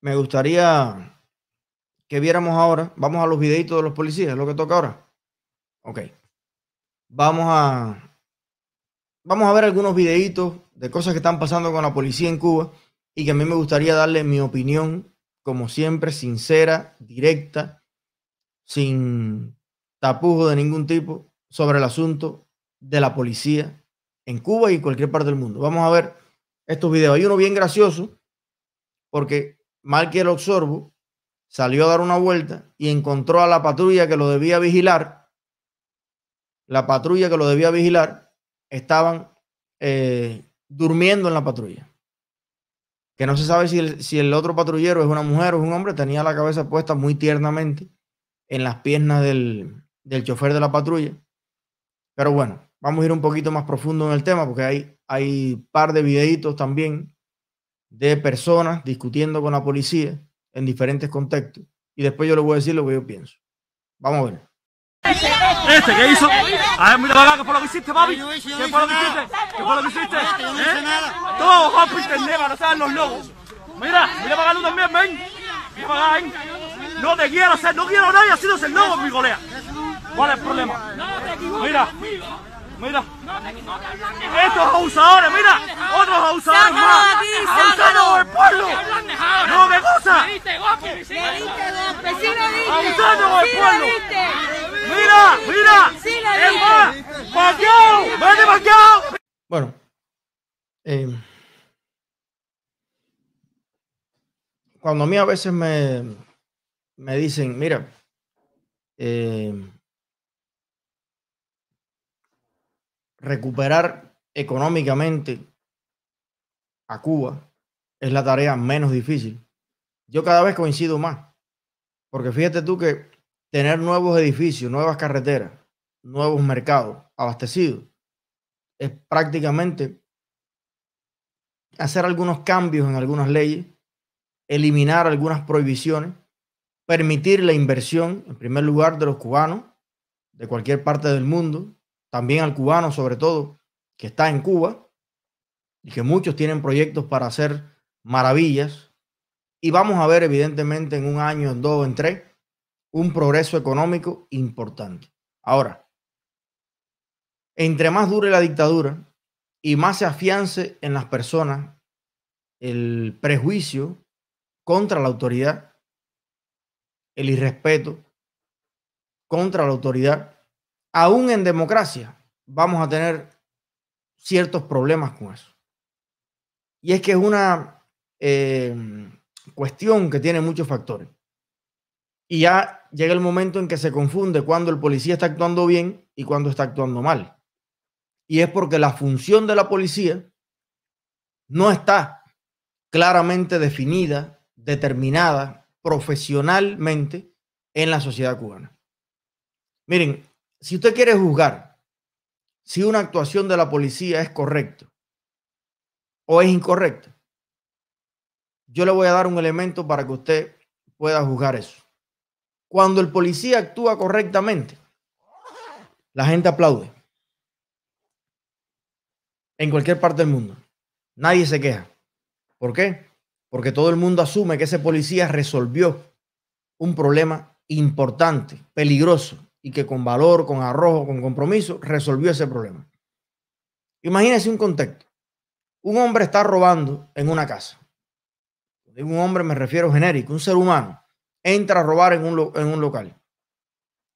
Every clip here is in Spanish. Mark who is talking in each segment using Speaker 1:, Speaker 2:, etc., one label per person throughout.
Speaker 1: me gustaría que viéramos ahora, vamos a los videitos de los policías, es lo que toca ahora. Ok. Vamos a, vamos a ver algunos videitos de cosas que están pasando con la policía en Cuba y que a mí me gustaría darle mi opinión, como siempre, sincera, directa, sin tapujo de ningún tipo, sobre el asunto de la policía en Cuba y en cualquier parte del mundo. Vamos a ver estos videos. Hay uno bien gracioso porque Marquiel Oxorbo salió a dar una vuelta y encontró a la patrulla que lo debía vigilar. La patrulla que lo debía vigilar estaban eh, durmiendo en la patrulla. Que no se sabe si el, el otro patrullero es una mujer o un hombre, tenía la cabeza puesta muy tiernamente en las piernas del, del chofer de la patrulla. Pero bueno, vamos a ir un poquito más profundo en el tema porque hay, hay par de videitos también de personas discutiendo con la policía en diferentes contextos. Y después yo les voy a decir lo que yo pienso. Vamos a ver.
Speaker 2: ¿Este qué hizo? A ver, mira para acá, ¿qué fue lo que hiciste, papi? ¿Qué fue lo que hiciste? ¿Qué fue lo que hiciste? ¿Eh? Todo por internet para saber los lobos. Mira, mira para acá tú también, ven. Mira para acá, ven. No te quiero hacer, no quiero a nadie haciéndose el lobo, mi colega. ¿Cuál es el problema? Mira, mira. Estos abusadores, mira. Otros abusadores más. Abusando del pueblo. No, ¿qué cosa? Abusando del pueblo. Mira, mira. Es más. ¡Paqueo! ¡Vete, paqueo!
Speaker 1: Bueno, eh, cuando a mí a veces me, me dicen, mira, eh, recuperar económicamente a Cuba es la tarea menos difícil. Yo cada vez coincido más, porque fíjate tú que tener nuevos edificios, nuevas carreteras, nuevos mercados abastecidos, es prácticamente hacer algunos cambios en algunas leyes, eliminar algunas prohibiciones, permitir la inversión, en primer lugar, de los cubanos, de cualquier parte del mundo, también al cubano sobre todo, que está en Cuba, y que muchos tienen proyectos para hacer maravillas. Y vamos a ver, evidentemente, en un año, en dos, en tres, un progreso económico importante. Ahora, entre más dure la dictadura y más se afiance en las personas el prejuicio contra la autoridad, el irrespeto contra la autoridad, aún en democracia vamos a tener ciertos problemas con eso. Y es que es una eh, cuestión que tiene muchos factores. Y ya llega el momento en que se confunde cuando el policía está actuando bien y cuando está actuando mal. Y es porque la función de la policía no está claramente definida, determinada profesionalmente en la sociedad cubana. Miren, si usted quiere juzgar si una actuación de la policía es correcta o es incorrecta, yo le voy a dar un elemento para que usted pueda juzgar eso. Cuando el policía actúa correctamente, la gente aplaude. En cualquier parte del mundo. Nadie se queja. ¿Por qué? Porque todo el mundo asume que ese policía resolvió un problema importante, peligroso, y que con valor, con arrojo, con compromiso, resolvió ese problema. Imagínense un contexto. Un hombre está robando en una casa. un hombre me refiero genérico, un ser humano. Entra a robar en un, en un local.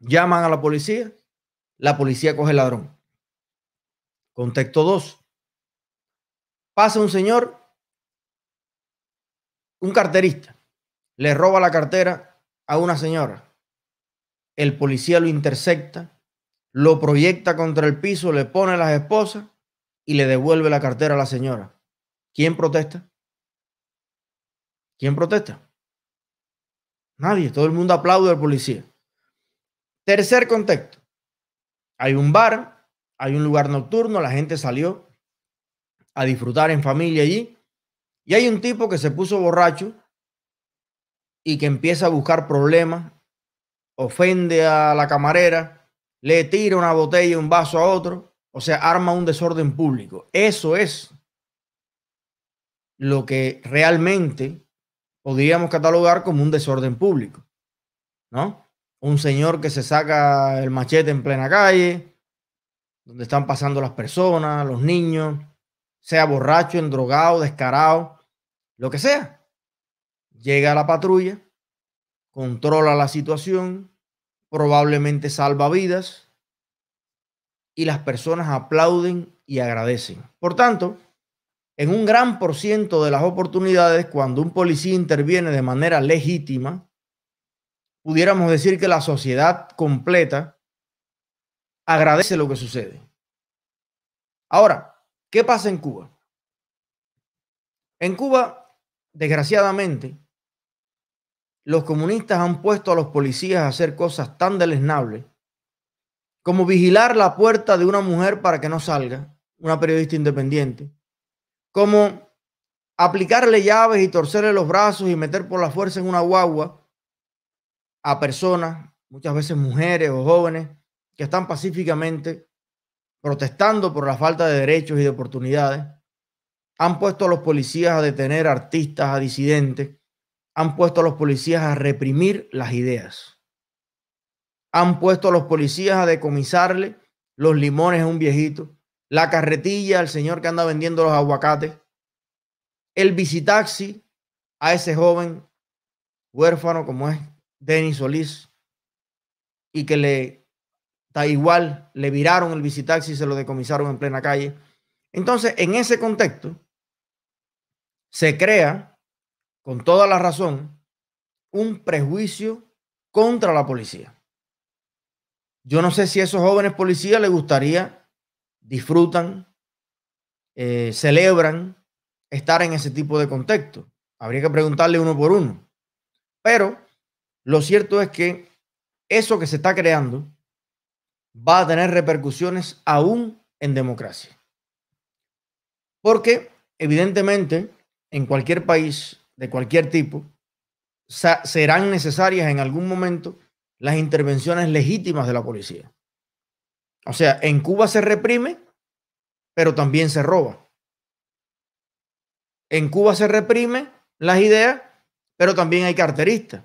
Speaker 1: Llaman a la policía, la policía coge el ladrón. Contexto 2. Pasa un señor, un carterista, le roba la cartera a una señora el policía lo intercepta, lo proyecta contra el piso, le pone las esposas y le devuelve la cartera a la señora. ¿Quién protesta? ¿Quién protesta? Nadie, todo el mundo aplaude al policía. Tercer contexto. Hay un bar, hay un lugar nocturno, la gente salió a disfrutar en familia allí y hay un tipo que se puso borracho y que empieza a buscar problemas ofende a la camarera, le tira una botella un vaso a otro, o sea, arma un desorden público. Eso es lo que realmente podríamos catalogar como un desorden público, ¿no? Un señor que se saca el machete en plena calle, donde están pasando las personas, los niños, sea borracho, endrogado, descarado, lo que sea. Llega a la patrulla, controla la situación, probablemente salva vidas y las personas aplauden y agradecen. Por tanto, en un gran por ciento de las oportunidades, cuando un policía interviene de manera legítima, pudiéramos decir que la sociedad completa agradece lo que sucede. Ahora, ¿qué pasa en Cuba? En Cuba, desgraciadamente, los comunistas han puesto a los policías a hacer cosas tan deleznables como vigilar la puerta de una mujer para que no salga, una periodista independiente, como aplicarle llaves y torcerle los brazos y meter por la fuerza en una guagua a personas, muchas veces mujeres o jóvenes, que están pacíficamente protestando por la falta de derechos y de oportunidades. Han puesto a los policías a detener artistas, a disidentes. Han puesto a los policías a reprimir las ideas. Han puesto a los policías a decomisarle los limones a un viejito la carretilla al señor que anda vendiendo los aguacates, el visitaxi a ese joven huérfano como es Denis Solís y que le da igual, le viraron el visitaxi y se lo decomisaron en plena calle. Entonces, en ese contexto, se crea, con toda la razón, un prejuicio contra la policía. Yo no sé si a esos jóvenes policías les gustaría disfrutan, eh, celebran estar en ese tipo de contexto. Habría que preguntarle uno por uno. Pero lo cierto es que eso que se está creando va a tener repercusiones aún en democracia. Porque evidentemente en cualquier país de cualquier tipo serán necesarias en algún momento las intervenciones legítimas de la policía. O sea, en Cuba se reprime, pero también se roba. En Cuba se reprime las ideas, pero también hay carteristas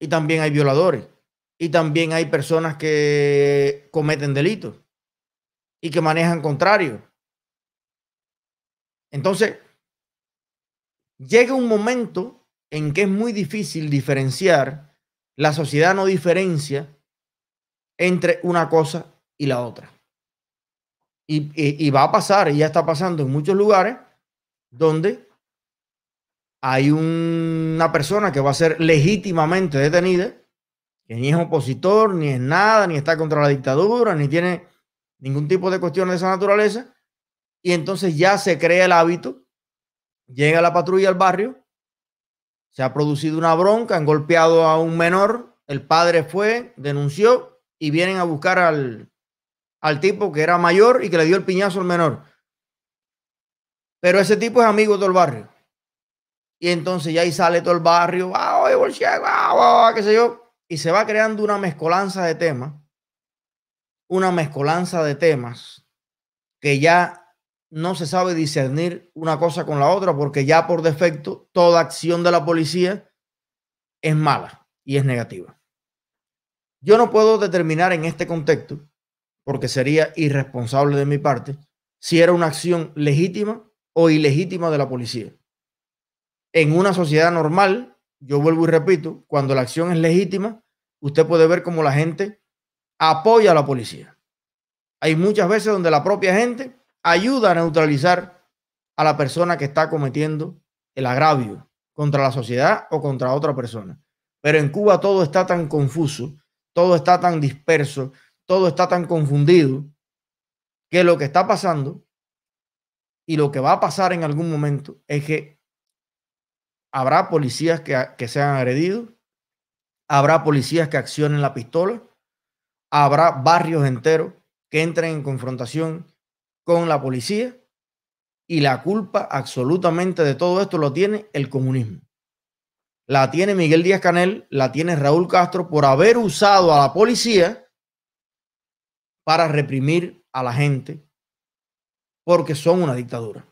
Speaker 1: y también hay violadores y también hay personas que cometen delitos y que manejan contrarios. Entonces, llega un momento en que es muy difícil diferenciar, la sociedad no diferencia entre una cosa y la otra. Y, va a pasar, y ya está pasando en muchos lugares donde hay una persona que va a ser legítimamente detenida, que ni es opositor, ni es nada, ni está contra la dictadura, ni tiene ningún tipo de cuestión de esa naturaleza, y entonces ya se crea el hábito, llega la patrulla al barrio, se ha producido una bronca, han golpeado a un menor, el padre fue, denunció y vienen a buscar al, al tipo que era mayor y que le dio el piñazo al menor. Pero ese tipo es amigo de todo el barrio. Y entonces ya ahí sale todo el barrio, ah, ah, qué sé yo, y se va creando una mezcolanza de temas, una mezcolanza de temas que ya no se sabe discernir una cosa con la otra, porque ya por defecto toda acción de la policía es mala y es negativa. Yo no puedo determinar en este contexto porque sería irresponsable de mi parte, si era una acción legítima o ilegítima de la policía. En una sociedad normal, yo vuelvo y repito, cuando la acción es legítima, usted puede ver cómo la gente apoya a la policía. Hay muchas veces donde la propia gente ayuda a neutralizar a la persona que está cometiendo el agravio contra la sociedad o contra otra persona. Pero en Cuba todo está tan confuso, todo está tan disperso, todo está tan confundido que lo que está pasando y lo que va a pasar en algún momento es que habrá policías que, que sean agredidos, habrá policías que accionen la pistola, habrá barrios enteros que entren en confrontación con la policía y la culpa absolutamente de todo esto lo tiene el comunismo. La tiene Miguel Díaz Canel, la tiene Raúl Castro por haber usado a la policía para reprimir a la gente porque son una dictadura.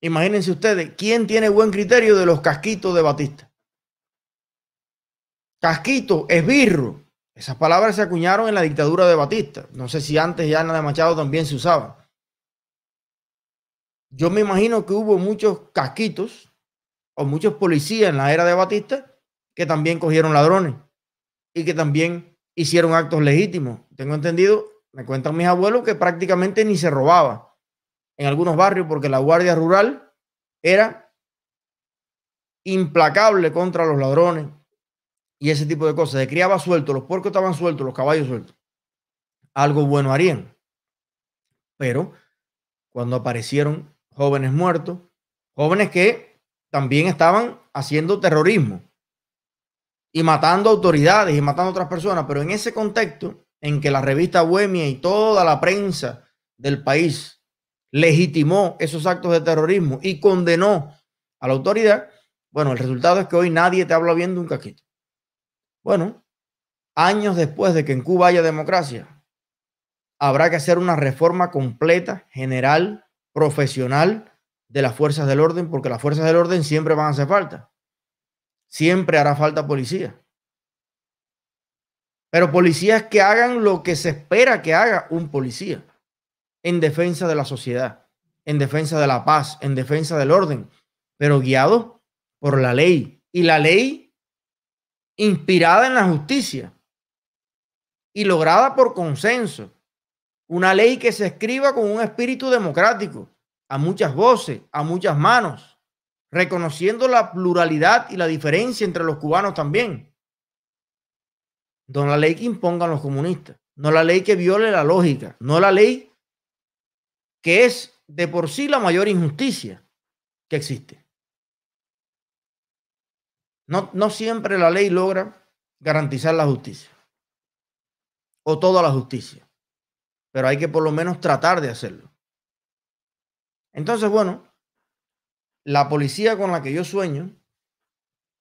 Speaker 1: Imagínense ustedes, ¿quién tiene buen criterio de los casquitos de Batista? Casquito, esbirro. Esas palabras se acuñaron en la dictadura de Batista. No sé si antes ya de Machado también se usaba. Yo me imagino que hubo muchos casquitos o muchos policías en la era de Batista que también cogieron ladrones y que también hicieron actos legítimos. Tengo entendido, me cuentan mis abuelos, que prácticamente ni se robaba en algunos barrios porque la Guardia Rural era implacable contra los ladrones y ese tipo de cosas. Se criaba suelto, los puercos estaban sueltos, los caballos sueltos. Algo bueno harían. Pero cuando aparecieron jóvenes muertos, jóvenes que también estaban haciendo terrorismo y matando autoridades y matando otras personas, pero en ese contexto en que la revista Bohemia y toda la prensa del país legitimó esos actos de terrorismo y condenó a la autoridad, bueno, el resultado es que hoy nadie te habla bien de un caquito. Bueno, años después de que en Cuba haya democracia, habrá que hacer una reforma completa, general, profesional de las fuerzas del orden, porque las fuerzas del orden siempre van a hacer falta. Siempre hará falta policía. Pero policías que hagan lo que se espera que haga un policía en defensa de la sociedad, en defensa de la paz, en defensa del orden, pero guiados por la ley. Y la ley inspirada en la justicia y lograda por consenso. Una ley que se escriba con un espíritu democrático, a muchas voces, a muchas manos, reconociendo la pluralidad y la diferencia entre los cubanos también. No la ley que impongan los comunistas, no la ley que viole la lógica, no la ley que es de por sí la mayor injusticia que existe. No, no siempre la ley logra garantizar la justicia o toda la justicia pero hay que por lo menos tratar de hacerlo. Entonces, bueno, la policía con la que yo sueño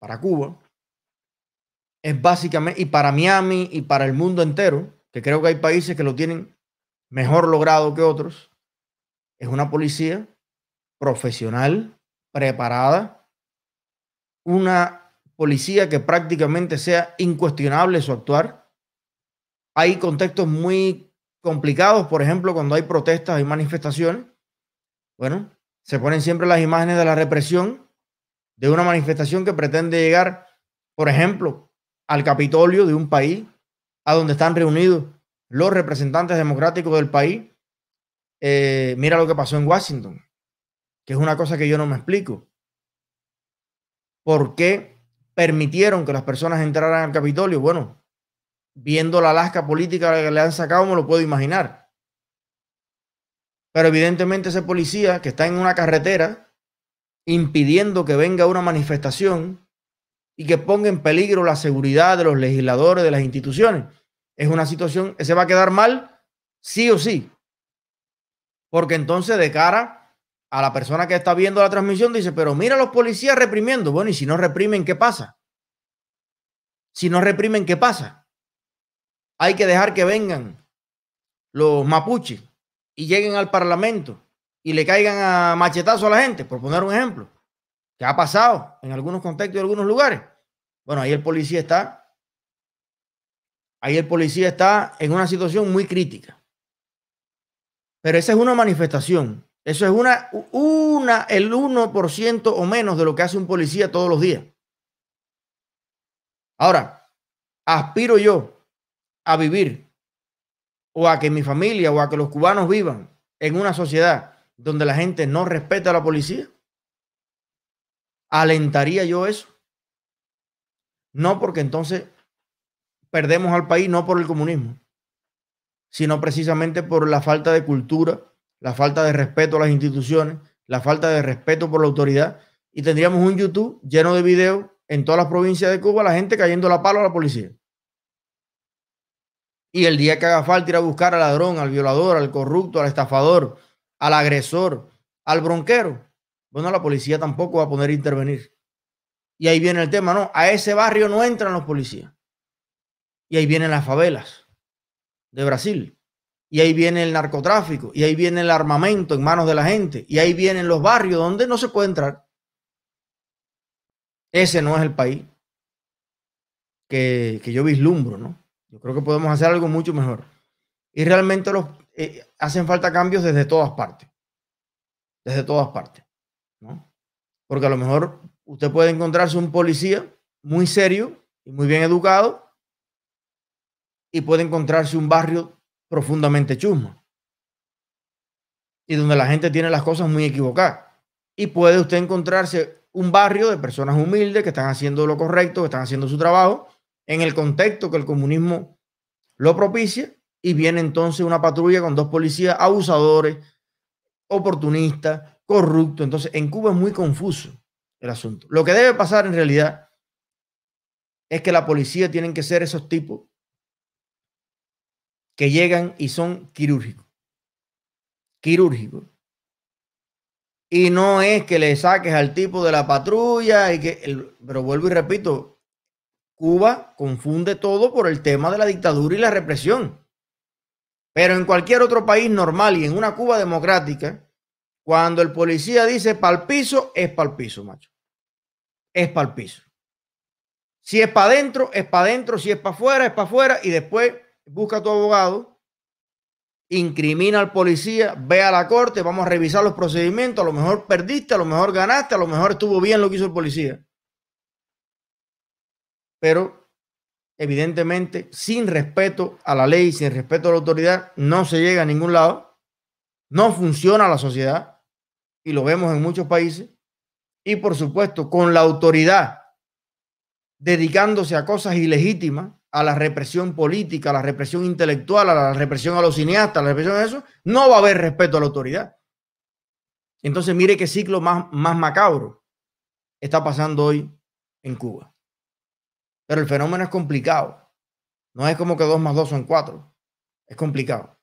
Speaker 1: para Cuba es básicamente, y para Miami y para el mundo entero, que creo que hay países que lo tienen mejor logrado que otros, es una policía profesional, preparada, una policía que prácticamente sea incuestionable su actuar. Hay contextos muy complicados, por ejemplo, cuando hay protestas, hay manifestaciones, bueno, se ponen siempre las imágenes de la represión de una manifestación que pretende llegar, por ejemplo, al Capitolio de un país, a donde están reunidos los representantes democráticos del país. Eh, mira lo que pasó en Washington, que es una cosa que yo no me explico. ¿Por qué permitieron que las personas entraran al Capitolio? Bueno, viendo la lasca política que le han sacado, me lo puedo imaginar. Pero evidentemente ese policía que está en una carretera impidiendo que venga una manifestación y que ponga en peligro la seguridad de los legisladores, de las instituciones, es una situación que se va a quedar mal, sí o sí. Porque entonces de cara a la persona que está viendo la transmisión dice, pero mira a los policías reprimiendo. Bueno, y si no reprimen, ¿qué pasa? Si no reprimen, ¿qué pasa? hay que dejar que vengan los mapuches y lleguen al Parlamento y le caigan a machetazo a la gente, por poner un ejemplo, que ha pasado en algunos contextos y algunos lugares. Bueno, ahí el policía está, ahí el policía está en una situación muy crítica. Pero esa es una manifestación. Eso es una, una, el 1% o menos de lo que hace un policía todos los días. Ahora, aspiro yo a vivir o a que mi familia o a que los cubanos vivan en una sociedad donde la gente no respeta a la policía? ¿Alentaría yo eso? No porque entonces perdemos al país, no por el comunismo, sino precisamente por la falta de cultura, la falta de respeto a las instituciones, la falta de respeto por la autoridad. Y tendríamos un YouTube lleno de videos en todas las provincias de Cuba, la gente cayendo la palo a la policía. Y el día que haga falta ir a buscar al ladrón, al violador, al corrupto, al estafador, al agresor, al bronquero, bueno, la policía tampoco va a poder intervenir. Y ahí viene el tema, no, a ese barrio no entran los policías. Y ahí vienen las favelas de Brasil. Y ahí viene el narcotráfico, y ahí viene el armamento en manos de la gente, y ahí vienen los barrios donde no se puede entrar. Ese no es el país que, yo vislumbro, ¿no? Yo creo que podemos hacer algo mucho mejor. Y realmente los, eh, hacen falta cambios desde todas partes. Desde todas partes, ¿no? Porque a lo mejor usted puede encontrarse un policía muy serio y muy bien educado y puede encontrarse un barrio profundamente chusma y donde la gente tiene las cosas muy equivocadas. Y puede usted encontrarse un barrio de personas humildes que están haciendo lo correcto, que están haciendo su trabajo en el contexto que el comunismo lo propicia y viene entonces una patrulla con dos policías abusadores, oportunistas, corruptos. Entonces, en Cuba es muy confuso el asunto. Lo que debe pasar en realidad es que la policía tienen que ser esos tipos que llegan y son quirúrgicos. Quirúrgicos. Y no es que le saques al tipo de la patrulla y que, pero vuelvo y repito, Cuba confunde todo por el tema de la dictadura y la represión. Pero en cualquier otro país normal y en una Cuba democrática, cuando el policía dice pal piso, es pal piso, macho. Es pal piso. Si es para adentro, es para adentro. Si es para afuera, es para afuera. Y después busca a tu abogado, incrimina al policía, ve a la corte, vamos a revisar los procedimientos. A lo mejor perdiste, a lo mejor ganaste, a lo mejor estuvo bien lo que hizo el policía pero evidentemente sin respeto a la ley, sin respeto a la autoridad, no se llega a ningún lado, no funciona la sociedad y lo vemos en muchos países y por supuesto con la autoridad dedicándose a cosas ilegítimas, a la represión política, a la represión intelectual, a la represión a los cineastas, a la represión a eso, no va a haber respeto a la autoridad. Entonces mire qué ciclo más, más macabro está pasando hoy en Cuba. Pero el fenómeno es complicado. No es como que dos más dos son cuatro. Es complicado.